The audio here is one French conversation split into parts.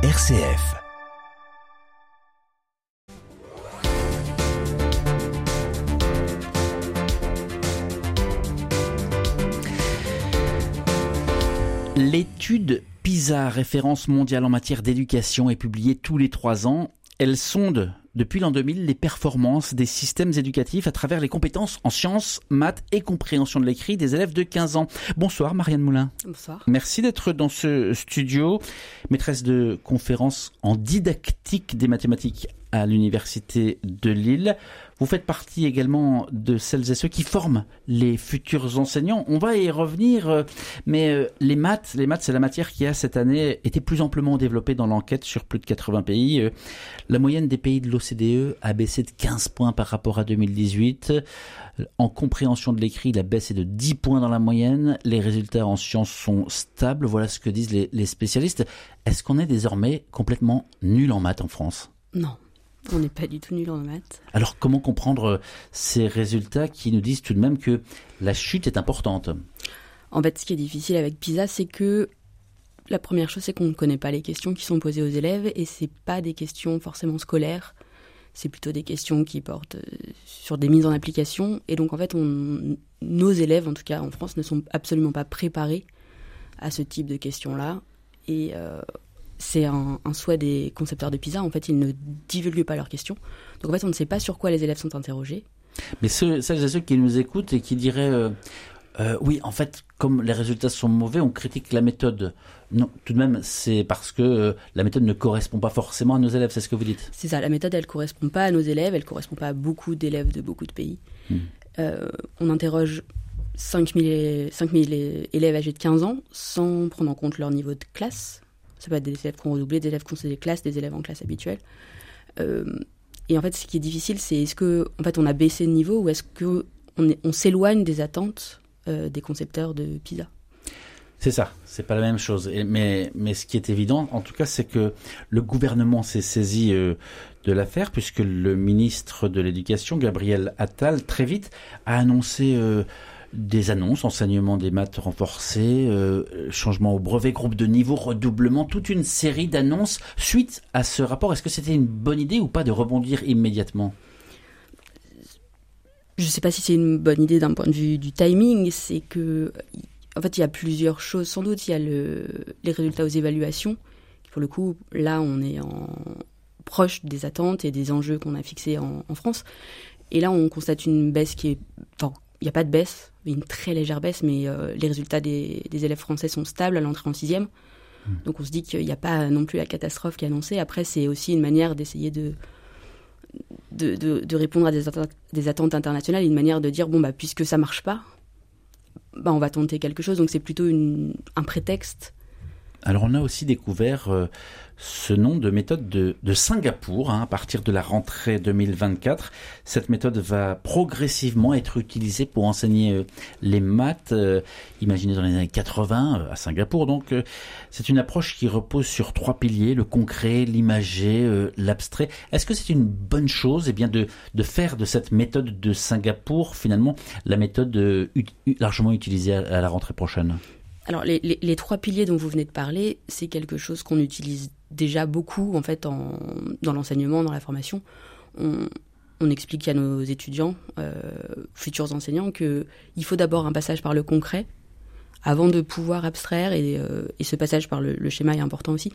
RCF. L'étude PISA, référence mondiale en matière d'éducation, est publiée tous les trois ans. Elle sonde depuis l'an 2000 les performances des systèmes éducatifs à travers les compétences en sciences, maths et compréhension de l'écrit des élèves de 15 ans. Bonsoir Marianne Moulin. Bonsoir. Merci d'être dans ce studio, maîtresse de conférences en didactique des mathématiques à l'université de Lille. Vous faites partie également de celles et ceux qui forment les futurs enseignants. On va y revenir, euh, mais euh, les maths, les maths, c'est la matière qui a cette année été plus amplement développée dans l'enquête sur plus de 80 pays. Euh, la moyenne des pays de l'OCDE a baissé de 15 points par rapport à 2018. En compréhension de l'écrit, la baisse est de 10 points dans la moyenne. Les résultats en sciences sont stables. Voilà ce que disent les, les spécialistes. Est-ce qu'on est désormais complètement nul en maths en France? Non. On n'est pas du tout nul en maths. Alors comment comprendre euh, ces résultats qui nous disent tout de même que la chute est importante? En fait, ce qui est difficile avec PISA, c'est que la première chose, c'est qu'on ne connaît pas les questions qui sont posées aux élèves et c'est pas des questions forcément scolaires. C'est plutôt des questions qui portent euh, sur des mises en application. Et donc, en fait, nos élèves, en tout cas en France, ne sont absolument pas préparés à ce type de questions-là. Et euh, c'est un, souhait des concepteurs de PISA. En fait, ils ne divulguent pas leurs questions. Donc, en fait, on ne sait pas sur quoi les élèves sont interrogés. Mais ceux, celles et ceux qui nous écoutent et qui diraient euh, euh, oui, en fait, comme les résultats sont mauvais, on critique la méthode. Non, tout de même, c'est parce que euh, la méthode ne correspond pas forcément à nos élèves, c'est ce que vous dites C'est ça, la méthode, elle ne correspond pas à nos élèves, elle ne correspond pas à beaucoup d'élèves de beaucoup de pays. Hmm. on interroge 5000, 5000 élèves âgés de 15 ans sans prendre en compte leur niveau de classe, ça peut être des élèves qui ont redoublé, des élèves qui ont des classes, des élèves en classe habituelle. Euh, et en fait, ce qui est difficile, c'est est-ce que en fait on a baissé de niveau ou est-ce que on, s'éloigne des attentes euh, des concepteurs de PISA? C'est ça, c'est pas la même chose. mais, mais ce qui est évident, en tout cas, c'est que le gouvernement s'est saisi euh, de l'affaire, puisque le ministre de l'Éducation, Gabriel Attal, très vite a annoncé des annonces, enseignement des maths renforcés, euh, changement au brevet, groupe de niveau, redoublement, toute une série d'annonces suite à ce rapport. Est-ce que c'était une bonne idée ou pas de rebondir immédiatement? Je ne sais pas si c'est une bonne idée d'un point de vue du timing, c'est que en fait il y a plusieurs choses sans doute. Il y a les résultats aux évaluations. Pour le coup, là on est proche des attentes et des enjeux qu'on a fixés en, France. Et là, on constate une baisse qui est, il n'y a pas de baisse, une très légère baisse, mais euh, les résultats des, élèves français sont stables à l'entrée en sixième. Hmm. Donc on se dit qu'il n'y a pas non plus la catastrophe qui est annoncée. Après, c'est aussi une manière d'essayer de de, répondre à des attentes, des attentes, internationales, une manière de dire, bon, bah, puisque ça marche pas, bah, on va tenter quelque chose. Donc c'est plutôt un prétexte alors on a aussi découvert euh, ce nom de méthode de, Singapour hein, à partir de la rentrée 2024. Cette méthode va progressivement être utilisée pour enseigner euh, les maths, euh, imaginées dans les années 80 à Singapour. Donc c'est une approche qui repose sur trois piliers, le concret, l'imagé, l'abstrait. Est-ce que c'est une bonne chose eh bien, de faire de cette méthode de Singapour finalement la méthode largement utilisée à la rentrée prochaine? Alors les, trois piliers dont vous venez de parler, c'est quelque chose qu'on utilise déjà beaucoup en fait dans l'enseignement, dans la formation. On, explique à nos étudiants, euh, futurs enseignants, qu'il faut d'abord un passage par le concret avant de pouvoir abstraire et, euh, ce passage par le, schéma est important aussi.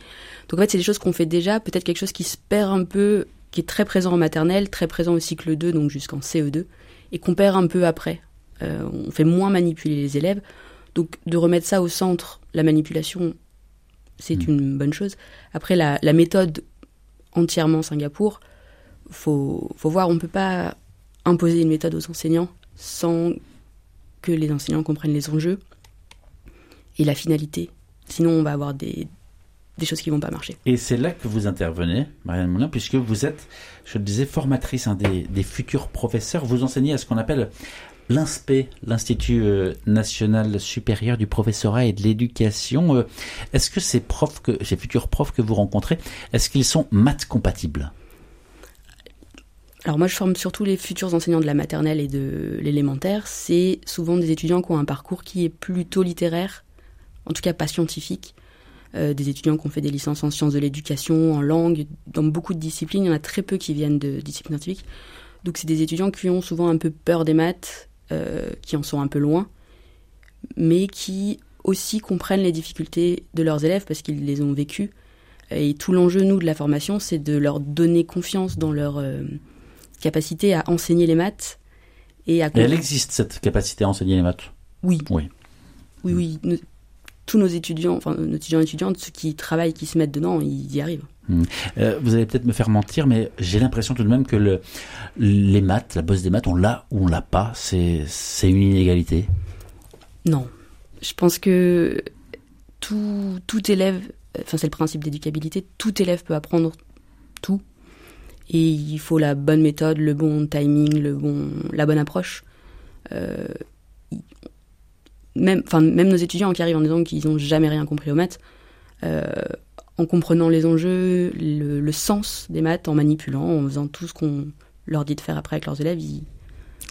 Donc en fait c'est des choses qu'on fait déjà, peut-être quelque chose qui se perd un peu, qui est très présent en maternelle, très présent au cycle 2, donc jusqu'en CE2, et qu'on perd un peu après. Euh, on fait moins manipuler les élèves, donc de remettre ça au centre, la manipulation, c'est mm. une bonne chose. Après, la, méthode entièrement Singapour, faut, faut voir, on ne peut pas imposer une méthode aux enseignants sans que les enseignants comprennent les enjeux et la finalité. Sinon, on va avoir des, choses qui vont pas marcher. Et c'est là que vous intervenez, Marianne Moulin, puisque vous êtes, je le disais, formatrice hein, des, des, futurs professeurs. Vous enseignez à ce qu'on appelle l'INSPE, l'Institut euh, national supérieur du professorat et de l'éducation. Euh, est-ce que ces profs, ces futurs profs que vous rencontrez, est-ce qu'ils sont maths compatibles? Alors moi, je forme surtout les futurs enseignants de la maternelle et de l'élémentaire. C'est souvent des étudiants qui ont un parcours qui est plutôt littéraire, en tout cas pas scientifique. des étudiants qui ont fait des licences en sciences de l'éducation, en langue, dans beaucoup de disciplines. Il y en a très peu qui viennent de disciplines scientifiques. Donc c'est des étudiants qui ont souvent un peu peur des maths, qui en sont un peu loin, mais qui aussi comprennent les difficultés de leurs élèves parce qu'ils les ont vécues. Et tout l'enjeu, nous, de la formation, c'est de leur donner confiance dans leur euh, capacité à enseigner les maths. Et, à et elle existe, cette capacité à enseigner les maths? Oui. Oui. Oui, oui. tous nos étudiants, enfin, nos étudiants et étudiantes, ceux qui travaillent, qui se mettent dedans, ils y arrivent. Hmm. Euh, vous allez peut-être me faire mentir, mais j'ai l'impression tout de même que le, les maths, la bosse des maths, on l'a ou on l'a pas. C'est une inégalité. Non, je pense que tout, tout élève, enfin c'est le principe d'éducabilité, tout élève peut apprendre tout. Et il faut la bonne méthode, le bon timing, le bon, la bonne approche. Euh, même nos étudiants qui arrivent en disant qu'ils n'ont jamais rien compris aux maths, euh, en comprenant les enjeux, le, sens des maths, en manipulant, en faisant tout ce qu'on leur dit de faire après avec leurs élèves, ils,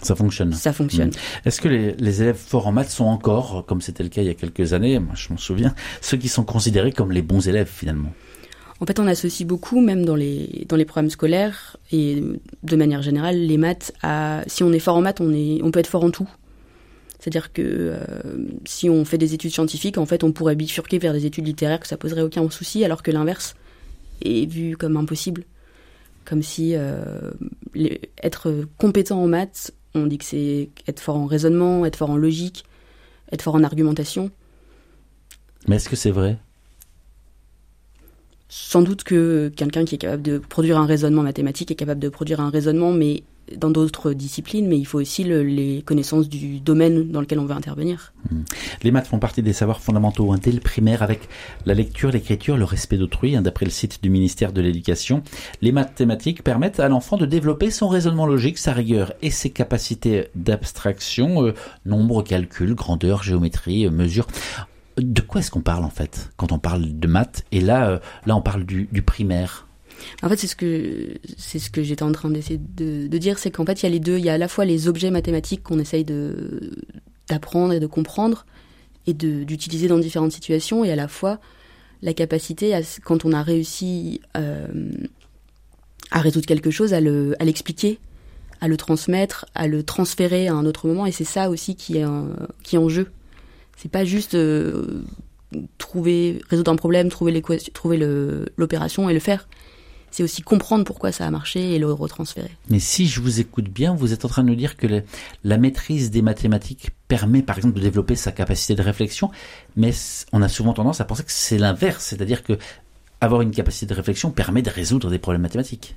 ça fonctionne. Ça fonctionne. Mmh. Est-ce que les, élèves forts en maths sont encore, comme c'était le cas il y a quelques années, moi je m'en souviens, ceux qui sont considérés comme les bons élèves finalement? En fait, on associe beaucoup, même dans les, dans les programmes scolaires et de manière générale, les maths à. Si on est fort en maths, on, est, on peut être fort en tout. C'est-à-dire que euh, si on fait des études scientifiques, en fait, on pourrait bifurquer vers des études littéraires, que ça poserait aucun souci, alors que l'inverse est vu comme impossible. Comme si euh, être compétent en maths on dit que c'est être fort en raisonnement, être fort en logique, être fort en argumentation. Mais est-ce que c'est vrai? Sans doute que quelqu'un qui est capable de produire un raisonnement mathématique est capable de produire un raisonnement, mais dans d'autres disciplines, mais il faut aussi les connaissances du domaine dans lequel on veut intervenir. Hmm. Les maths font partie des savoirs fondamentaux hein, dès le primaire avec la lecture, l'écriture, le respect d'autrui. Hein, d'après le site du ministère de l'Éducation, les mathématiques permettent à l'enfant de développer son raisonnement logique, sa rigueur et ses capacités d'abstraction, euh, nombre, calcul, grandeur, géométrie, euh, mesure. De quoi est-ce qu'on parle en fait quand on parle de maths? Et là, euh, là, on parle du primaire. En fait, c'est ce que c'est ce que j'étais en train d'essayer de, dire, c'est qu'en fait, il y a les deux. Il y a à la fois les objets mathématiques qu'on essaye d'apprendre et de comprendre et d'utiliser dans différentes situations, et à la fois la capacité, à, quand on a réussi euh, à résoudre quelque chose, à l'expliquer, à le transmettre, à le transférer à un autre moment. Et c'est ça aussi qui est, qui est en jeu. C'est pas juste euh, trouver, résoudre un problème, trouver l'opération et le faire c'est aussi comprendre pourquoi ça a marché et le retransférer. Mais si je vous écoute bien, vous êtes en train de nous dire que la maîtrise des mathématiques permet par exemple de développer sa capacité de réflexion, mais on a souvent tendance à penser que c'est l'inverse, c'est-à-dire que avoir une capacité de réflexion permet de résoudre des problèmes mathématiques.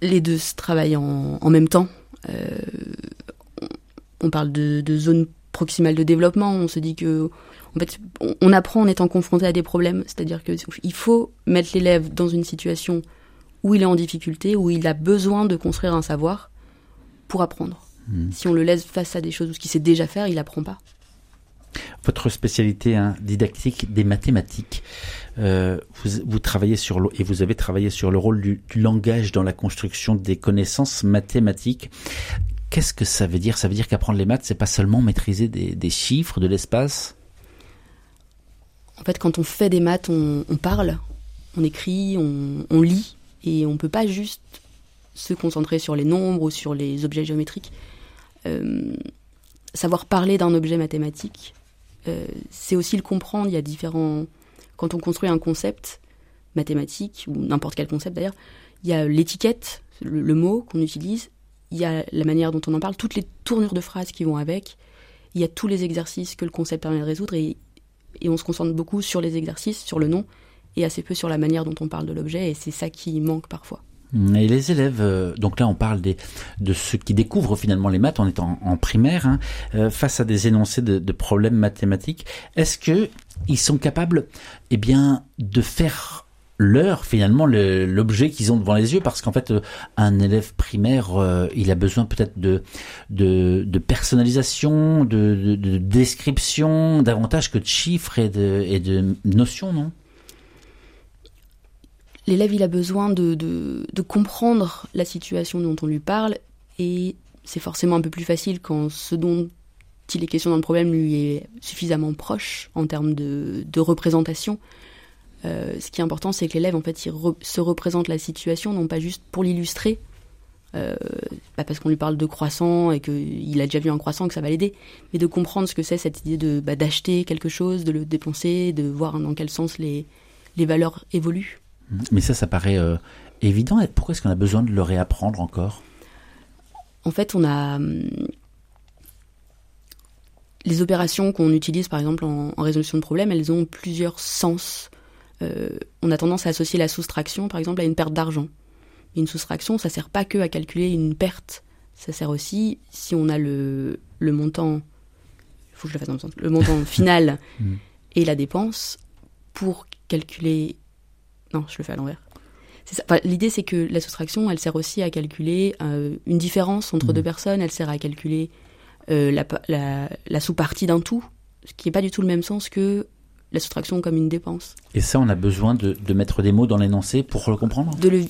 Les deux se travaillent en, même temps. Euh, on parle de, de zone proximale de développement, on se dit que en fait, on apprend en étant confronté à des problèmes. C'est-à-dire qu'il faut mettre l'élève dans une situation où il est en difficulté, où il a besoin de construire un savoir pour apprendre. Hmm. Si on le laisse face à des choses qu'il sait déjà faire, il n'apprend pas. Votre spécialité hein, didactique des mathématiques, euh, vous, travaillez sur le, et vous avez travaillé sur le rôle du, langage dans la construction des connaissances mathématiques. Qu'est-ce que ça veut dire? Ça veut dire qu'apprendre les maths, c'est pas seulement maîtriser des chiffres, de l'espace? En fait, quand on fait des maths, on, parle, on écrit, on, lit, et on ne peut pas juste se concentrer sur les nombres ou sur les objets géométriques. Euh, savoir parler d'un objet mathématique, euh, c'est aussi le comprendre. Il y a différents. Quand on construit un concept mathématique, ou n'importe quel concept d'ailleurs, il y a l'étiquette, le, mot qu'on utilise, il y a la manière dont on en parle, toutes les tournures de phrases qui vont avec, il y a tous les exercices que le concept permet de résoudre, et et on se concentre beaucoup sur les exercices, sur le nom, et assez peu sur la manière dont on parle de l'objet, et c'est ça qui manque parfois. Et les élèves, euh, donc là on parle de ceux qui découvrent finalement les maths en étant en primaire, hein, euh, face à des énoncés de, de problèmes mathématiques, est-ce que ils sont capables, eh bien, de faire leur finalement l'objet qu'ils ont devant les yeux parce qu'en fait euh, un élève primaire euh, il a besoin peut-être de, de, personnalisation de, description davantage que de chiffres et de, et de notions non? L'élève il a besoin de, de, comprendre la situation dont on lui parle et c'est forcément un peu plus facile quand ce dont si les questions dans le problème lui est suffisamment proche en termes de, de représentation, euh, ce qui est important, c'est que l'élève, en fait, il se représente la situation, non pas juste pour l'illustrer, euh, pas parce qu'on lui parle de croissant et qu'il a déjà vu un croissant que ça va l'aider, mais de comprendre ce que c'est cette idée de bah, d'acheter quelque chose, de le dépenser, de voir dans quel sens les, les valeurs évoluent. Mais ça, ça paraît euh, évident. Pourquoi est-ce qu'on a besoin de le réapprendre encore? En fait, on a hum, les opérations qu'on utilise, par exemple, en, résolution de problèmes, elles ont plusieurs sens. Euh, on a tendance à associer la soustraction, par exemple, à une perte d'argent. Une soustraction, ça sert pas que à calculer une perte. Ça sert aussi, si on a le, le montant, il faut que je le fasse dans le sens, le montant final et la dépense, pour calculer. Non, je le fais à l'envers. L'idée, c'est que la soustraction, elle sert aussi à calculer euh, une différence entre mm. deux personnes, elle sert à calculer euh, la, la, la sous-partie d'un tout, ce qui n'est pas du tout le même sens que la soustraction comme une dépense. Et ça, on a besoin de, de mettre des mots dans l'énoncé pour le comprendre de le,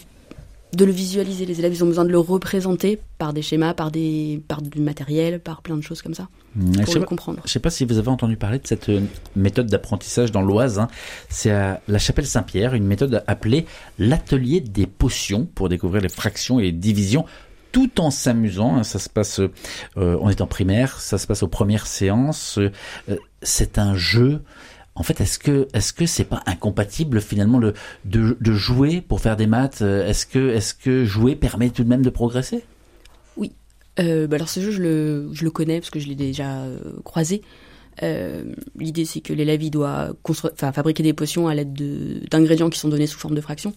de le visualiser. Les élèves, ils ont besoin de le représenter par des schémas, par, des, par du matériel, par plein de choses comme ça, mmh, pour le comprendre. Je ne sais pas si vous avez entendu parler de cette euh, méthode d'apprentissage dans l'Oise. Hein. C'est à la Chapelle Saint-Pierre, une méthode appelée l'atelier des potions pour découvrir les fractions et les divisions tout en s'amusant. Hein. Ça se passe, euh, on est en primaire, ça se passe aux premières séances. Euh, c'est un jeu en fait, est-ce que est-ce que c'est pas incompatible finalement de, de jouer pour faire des maths euh, Est-ce que est-ce que jouer permet tout de même de progresser? Oui. Euh, bah alors ce jeu, je le, je le connais parce que je l'ai déjà euh, croisé. L'idée, c'est que l'élève doit fabriquer des potions à l'aide d'ingrédients qui sont donnés sous forme de fractions.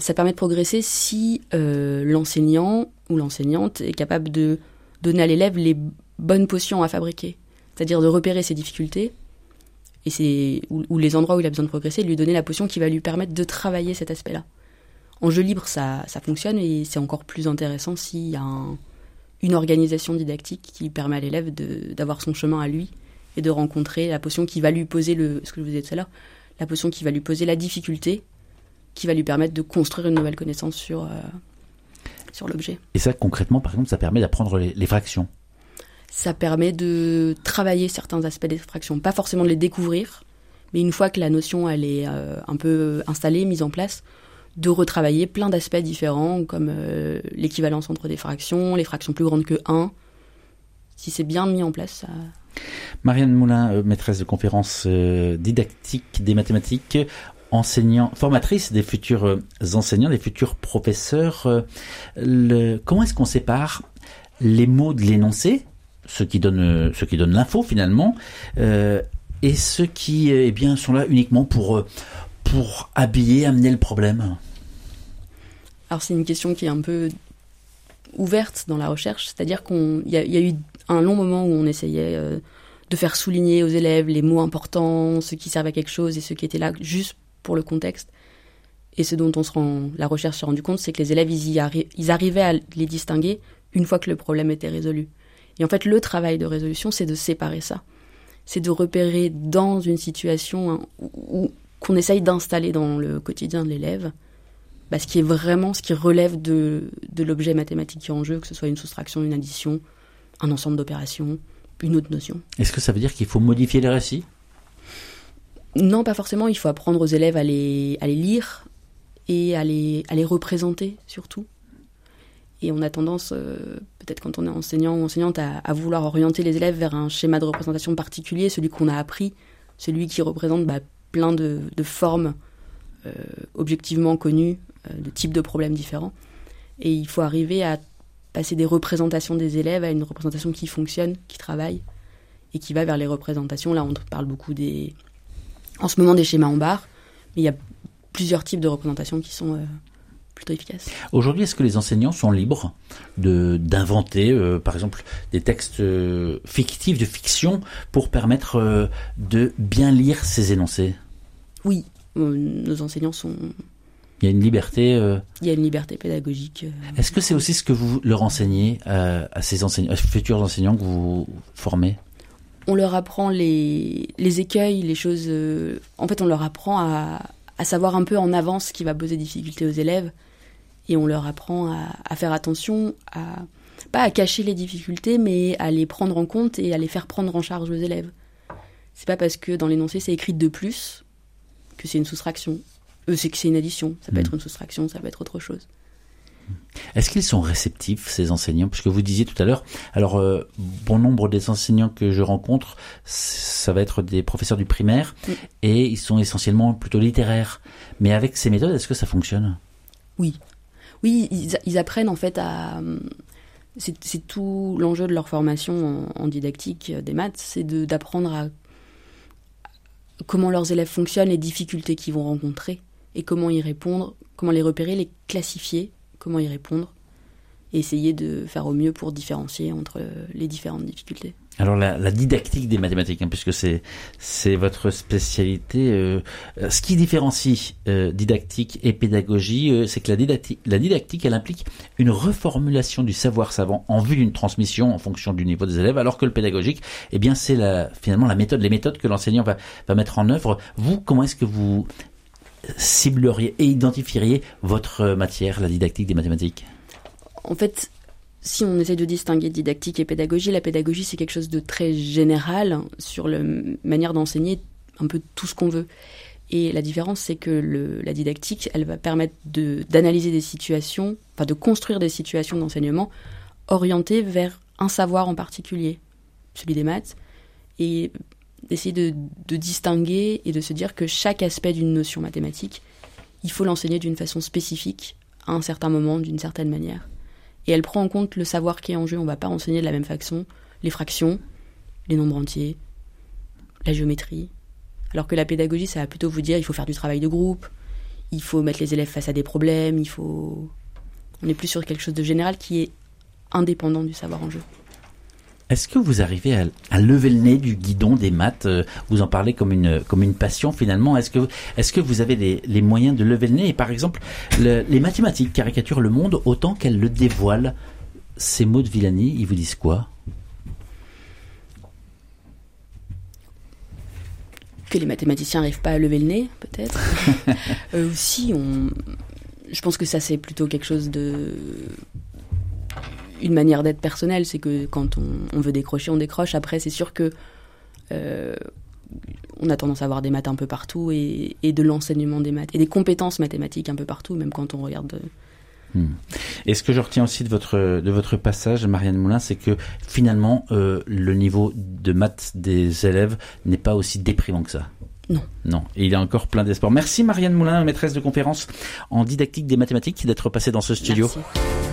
ça permet de progresser si l'enseignant ou l'enseignante est capable de donner à l'élève les bonnes potions à fabriquer, c'est-à-dire de repérer ses difficultés et c'est ou, les endroits où il a besoin de progresser, lui donner la potion qui va lui permettre de travailler cet aspect-là. En jeu libre, ça, ça fonctionne et c'est encore plus intéressant s'il y a une organisation didactique qui permet à l'élève d'avoir son chemin à lui et de rencontrer la potion qui va lui poser le, ce que je vous disais tout à l'heure, la potion qui va lui poser la difficulté, qui va lui permettre de construire une nouvelle connaissance sur, euh, sur l'objet. Et ça, concrètement, par exemple, ça permet d'apprendre les fractions ça permet de travailler certains aspects d'extraction, pas forcément de les découvrir, mais une fois que la notion elle est euh, un peu installée, mise en place, de retravailler plein d'aspects différents comme euh, l'équivalence entre des fractions, les fractions plus grandes que 1. Si c'est bien mis en place. Marianne Moulin, euh, maîtresse de conférences didactiques des mathématiques, enseignant, formatrice des futurs enseignants, des futurs professeurs. Comment est-ce qu'on sépare les mots de l'énoncé ceux qui donnent, ceux qui donnent l'info finalement, euh, et ceux qui eh bien, sont là uniquement pour, pour habiller, amener le problème Alors c'est une question qui est un peu ouverte dans la recherche, c'est-à-dire qu'il y, y, a eu un long moment où on essayait euh, de faire souligner aux élèves les mots importants, ceux qui servent à quelque chose et ceux qui étaient là juste pour le contexte. Et ce dont on se rend, la recherche s'est rendu compte, c'est que les élèves, ils, ils arrivaient à les distinguer une fois que le problème était résolu. Et en fait, le travail de résolution, c'est de séparer ça. C'est de repérer dans une situation hein, où, qu'on essaye d'installer dans le quotidien de l'élève, bah, ce qui est vraiment, ce qui relève de, de l'objet mathématique qui est en jeu, que ce soit une soustraction, une addition, un ensemble d'opérations, une autre notion. Est-ce que ça veut dire qu'il faut modifier les récits? Non, pas forcément. Il faut apprendre aux élèves à les, à les lire et à les, à les représenter surtout. Et on a tendance, euh, peut-être quand on est enseignant ou enseignante, à, vouloir orienter les élèves vers un schéma de représentation particulier, celui qu'on a appris, celui qui représente bah, plein de, formes euh, objectivement connues, euh, de types de problèmes différents. Et il faut arriver à passer des représentations des élèves à une représentation qui fonctionne, qui travaille, et qui va vers les représentations. Là, on parle beaucoup des... En ce moment des schémas en barre, mais il y a plusieurs types de représentations qui sont efficace. Aujourd'hui, est-ce que les enseignants sont libres de d'inventer, euh, par exemple, des textes euh, fictifs, de fiction, pour permettre euh, de bien lire ces énoncés? Oui, nos enseignants sont. Il y a une liberté. Il y a une liberté pédagogique. Est-ce que c'est aussi ce que vous leur enseignez à ces enseignants, futurs enseignants que vous formez? On leur apprend les, les écueils, les choses. en fait, on leur apprend à, à savoir un peu en avance ce qui va poser difficulté aux élèves et on leur apprend à, faire attention à pas à cacher les difficultés, mais à les prendre en compte et à les faire prendre en charge aux élèves. C'est pas parce que dans l'énoncé c'est écrit de plus que c'est une soustraction. Euh, c'est que c'est une addition. Ça peut Mm. être une soustraction, ça peut être autre chose. Est-ce qu'ils sont réceptifs, ces enseignants? Puisque vous disiez tout à l'heure, alors euh, bon nombre des enseignants que je rencontre, ça va être des professeurs du primaire, Mm. et ils sont essentiellement plutôt littéraires. Mais avec ces méthodes, est-ce que ça fonctionne? Oui. Oui, ils, apprennent en fait à. C'est tout l'enjeu de leur formation en, en didactique euh, des maths, c'est d'apprendre à comment leurs élèves fonctionnent, les difficultés qu'ils vont rencontrer et comment y répondre, comment les repérer, les classifier, comment y répondre et essayer de faire au mieux pour différencier entre les différentes difficultés. Alors la, la didactique des mathématiques, hein, puisque c'est c'est votre spécialité. euh, euh, ce qui différencie euh, didactique et pédagogie, euh, c'est que la didactique, la didactique, elle implique une reformulation du savoir savant en vue d'une transmission en fonction du niveau des élèves, alors que le pédagogique, eh bien c'est la, finalement la méthode, les méthodes que l'enseignant va, va mettre en œuvre. Vous, comment est-ce que vous cibleriez et identifieriez votre matière, la didactique des mathématiques? En fait, si on essaie de distinguer didactique et pédagogie, la pédagogie c'est quelque chose de très général sur la manière d'enseigner un peu tout ce qu'on veut. Et la différence c'est que la didactique, elle va permettre d'analyser des situations, enfin de construire des situations d'enseignement orientées vers un savoir en particulier, celui des maths, et d'essayer de, de distinguer et de se dire que chaque aspect d'une notion mathématique, il faut l'enseigner d'une façon spécifique, à un certain moment, d'une certaine manière et elle prend en compte le savoir qui est en jeu. On va pas enseigner de la même façon les fractions, les nombres entiers, la géométrie. Alors que la pédagogie, ça va plutôt vous dire il faut faire du travail de groupe, il faut mettre les élèves face à des problèmes, il faut. On est plus sur quelque chose de général qui est indépendant du savoir en jeu. Est-ce que vous arrivez à, à lever le nez du guidon des maths euh, Vous en parlez comme une comme une passion finalement? Est-ce que est-ce que vous avez les, les moyens de lever le nez? Et par exemple, le- les mathématiques caricaturent le monde autant qu'elles le dévoilent. Ces mots de Villani, ils vous disent quoi? Que les mathématiciens n'arrivent pas à lever le nez, peut-être? euh, on... je pense que ça, c'est plutôt quelque chose de. Une manière d'être personnelle, c'est que quand on, on veut décrocher, on décroche. Après, c'est sûr que. euh, on a tendance à avoir des maths un peu partout et, et de l'enseignement des maths et des compétences mathématiques un peu partout, même quand on regarde. euh, Hmm. Et ce que je retiens aussi de votre de votre passage, Marianne Moulin, c'est que finalement euh, le niveau de maths des élèves n'est pas aussi déprimant que ça? Non. Non. Et il y a encore plein d'espoir. Merci Marianne Moulin, maîtresse de conférence en didactique des mathématiques, d'être passée dans ce studio. Merci.